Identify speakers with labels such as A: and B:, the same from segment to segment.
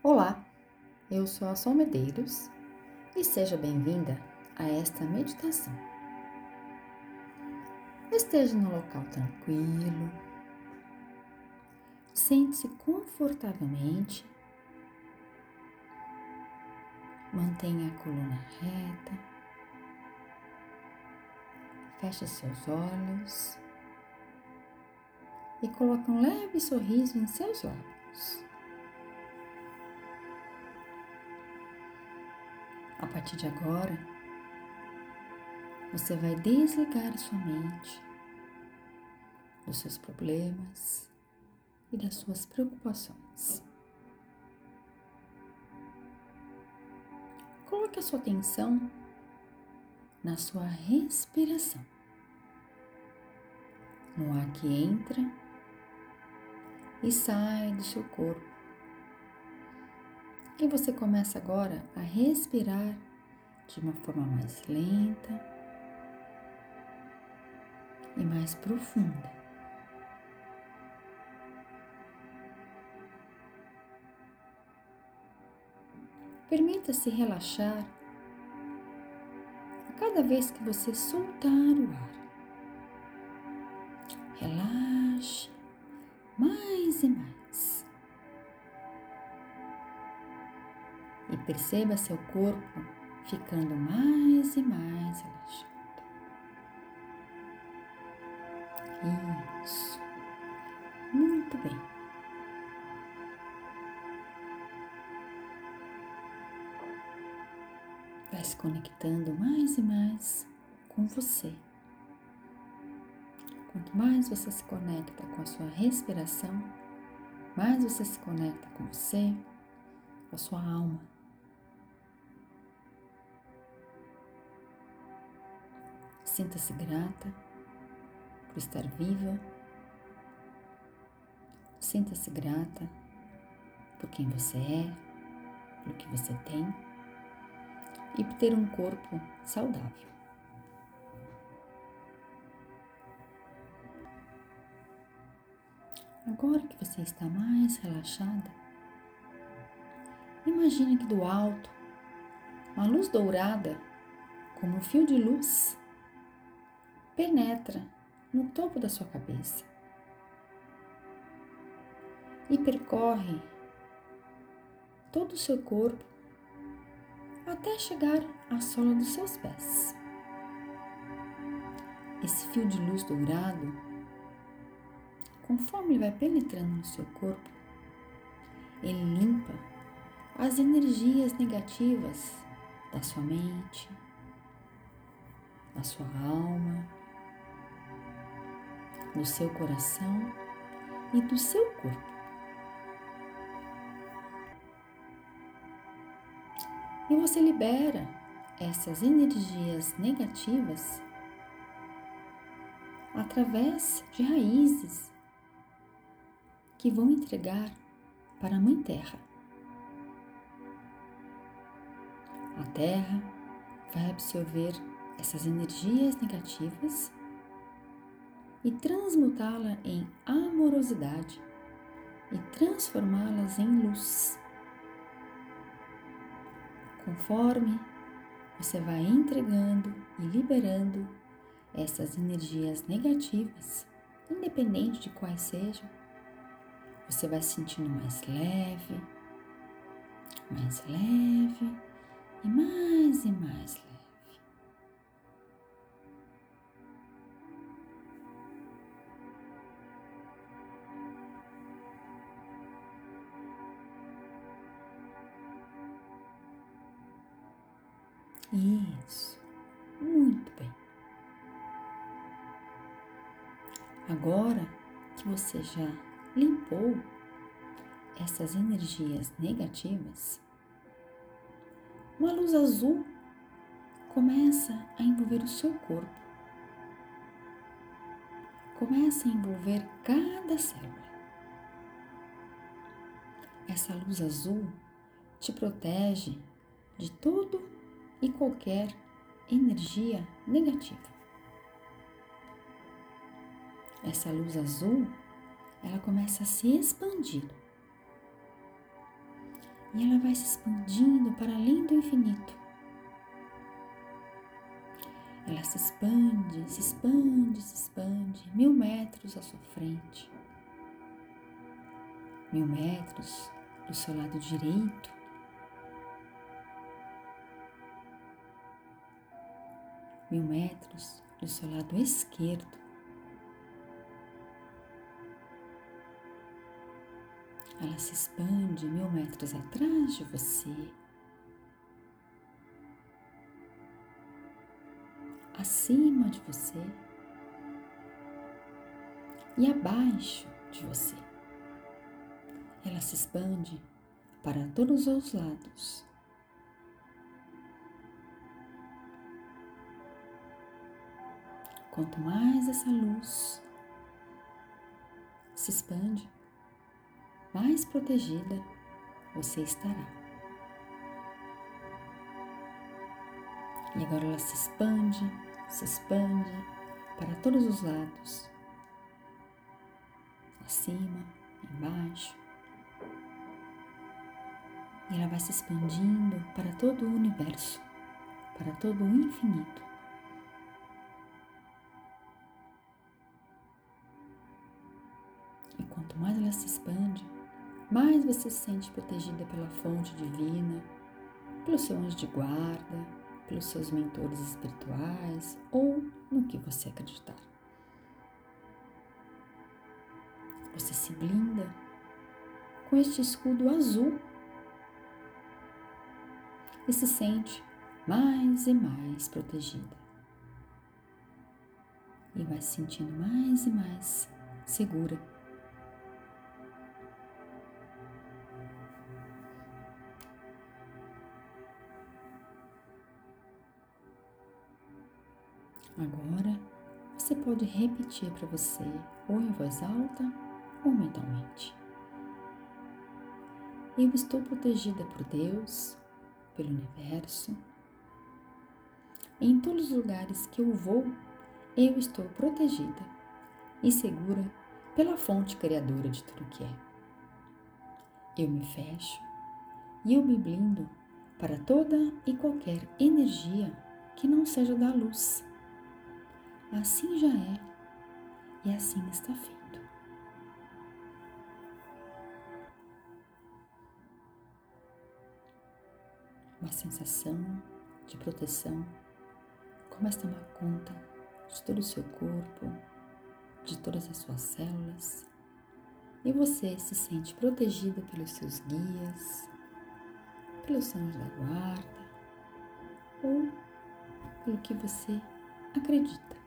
A: Olá, eu sou a Sol Medeiros e seja bem-vinda a esta meditação. Esteja no local tranquilo, sente-se confortavelmente, mantenha a coluna reta, feche seus olhos e coloque um leve sorriso em seus lábios. A partir de agora, você vai desligar sua mente dos seus problemas e das suas preocupações. Coloque a sua atenção na sua respiração, no ar que entra e sai do seu corpo e você começa agora a respirar de uma forma mais lenta e mais profunda. Permita-se relaxar a cada vez que você soltar o ar. Perceba seu corpo ficando mais e mais relaxado. Isso. Muito bem. Vai se conectando mais e mais com você. Quanto mais você se conecta com a sua respiração, mais você se conecta com você, com a sua alma. Sinta-se grata por estar viva. Sinta-se grata por quem você é, pelo que você tem e por ter um corpo saudável. Agora que você está mais relaxada, imagine que do alto, uma luz dourada, como um fio de luz, penetra no topo da sua cabeça e percorre todo o seu corpo até chegar à sola dos seus pés. Esse fio de luz dourado, conforme ele vai penetrando no seu corpo, ele limpa as energias negativas da sua mente, da sua alma do seu coração e do seu corpo. E você libera essas energias negativas através de raízes que vão entregar para a Mãe Terra. A Terra vai absorver essas energias negativas e transmutá-la em amorosidade e transformá-las em luz. Conforme você vai entregando e liberando essas energias negativas, independente de quais sejam, você vai se sentindo mais leve, mais leve e mais e mais leve. Isso, muito bem. Agora que você já limpou essas energias negativas, uma luz azul começa a envolver o seu corpo. Começa a envolver cada célula. Essa luz azul te protege de todo e qualquer energia negativa. Essa luz azul, ela começa a se expandir. E ela vai se expandindo para além do infinito. Ela se expande, se expande, se expande, mil metros à sua frente, mil metros do seu lado direito, mil metros do seu lado esquerdo. Ela se expande mil metros atrás de você. Acima de você e abaixo de você. Ela se expande para todos os lados. Quanto mais essa luz se expande, mais protegida você estará. E agora ela se expande, se expande para todos os lados, acima, embaixo. E ela vai se expandindo para todo o universo, para todo o infinito. Você se sente protegida pela fonte divina, pelo seu anjo de guarda, pelos seus mentores espirituais ou no que você acreditar. Você se blinda com este escudo azul e se sente mais e mais protegida. E vai se sentindo mais e mais segura Agora você pode repetir para você, ou em voz alta ou mentalmente. Eu estou protegida por Deus, pelo universo. Em todos os lugares que eu vou, eu estou protegida e segura pela fonte criadora de tudo que é. Eu me fecho e eu me blindo para toda e qualquer energia que não seja da luz assim já é e assim está feito. Uma sensação de proteção começa a tomar conta de todo o seu corpo, de todas as suas células, e você se sente protegida pelos seus guias, pelos anjos da guarda ou pelo que você acredita.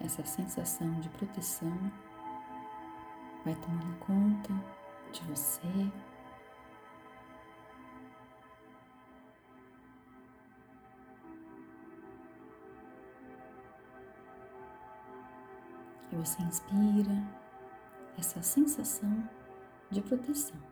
A: Essa sensação de proteção vai tomando conta de você. E você inspira essa sensação de proteção.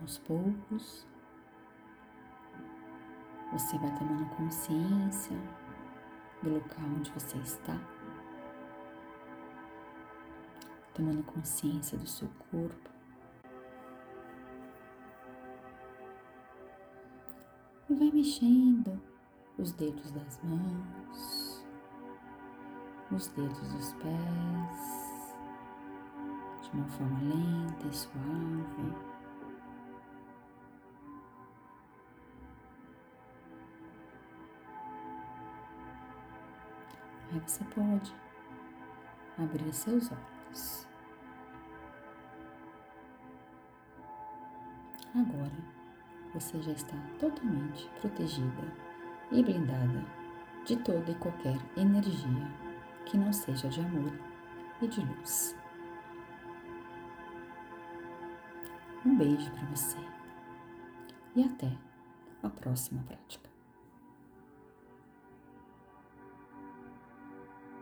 A: Aos poucos, você vai tomando consciência do local onde você está, tomando consciência do seu corpo. E vai mexendo os dedos das mãos, os dedos dos pés, de uma forma lenta e suave. Aí você pode abrir seus olhos. Agora você já está totalmente protegida e blindada de toda e qualquer energia que não seja de amor e de luz. Um beijo para você e até a próxima prática.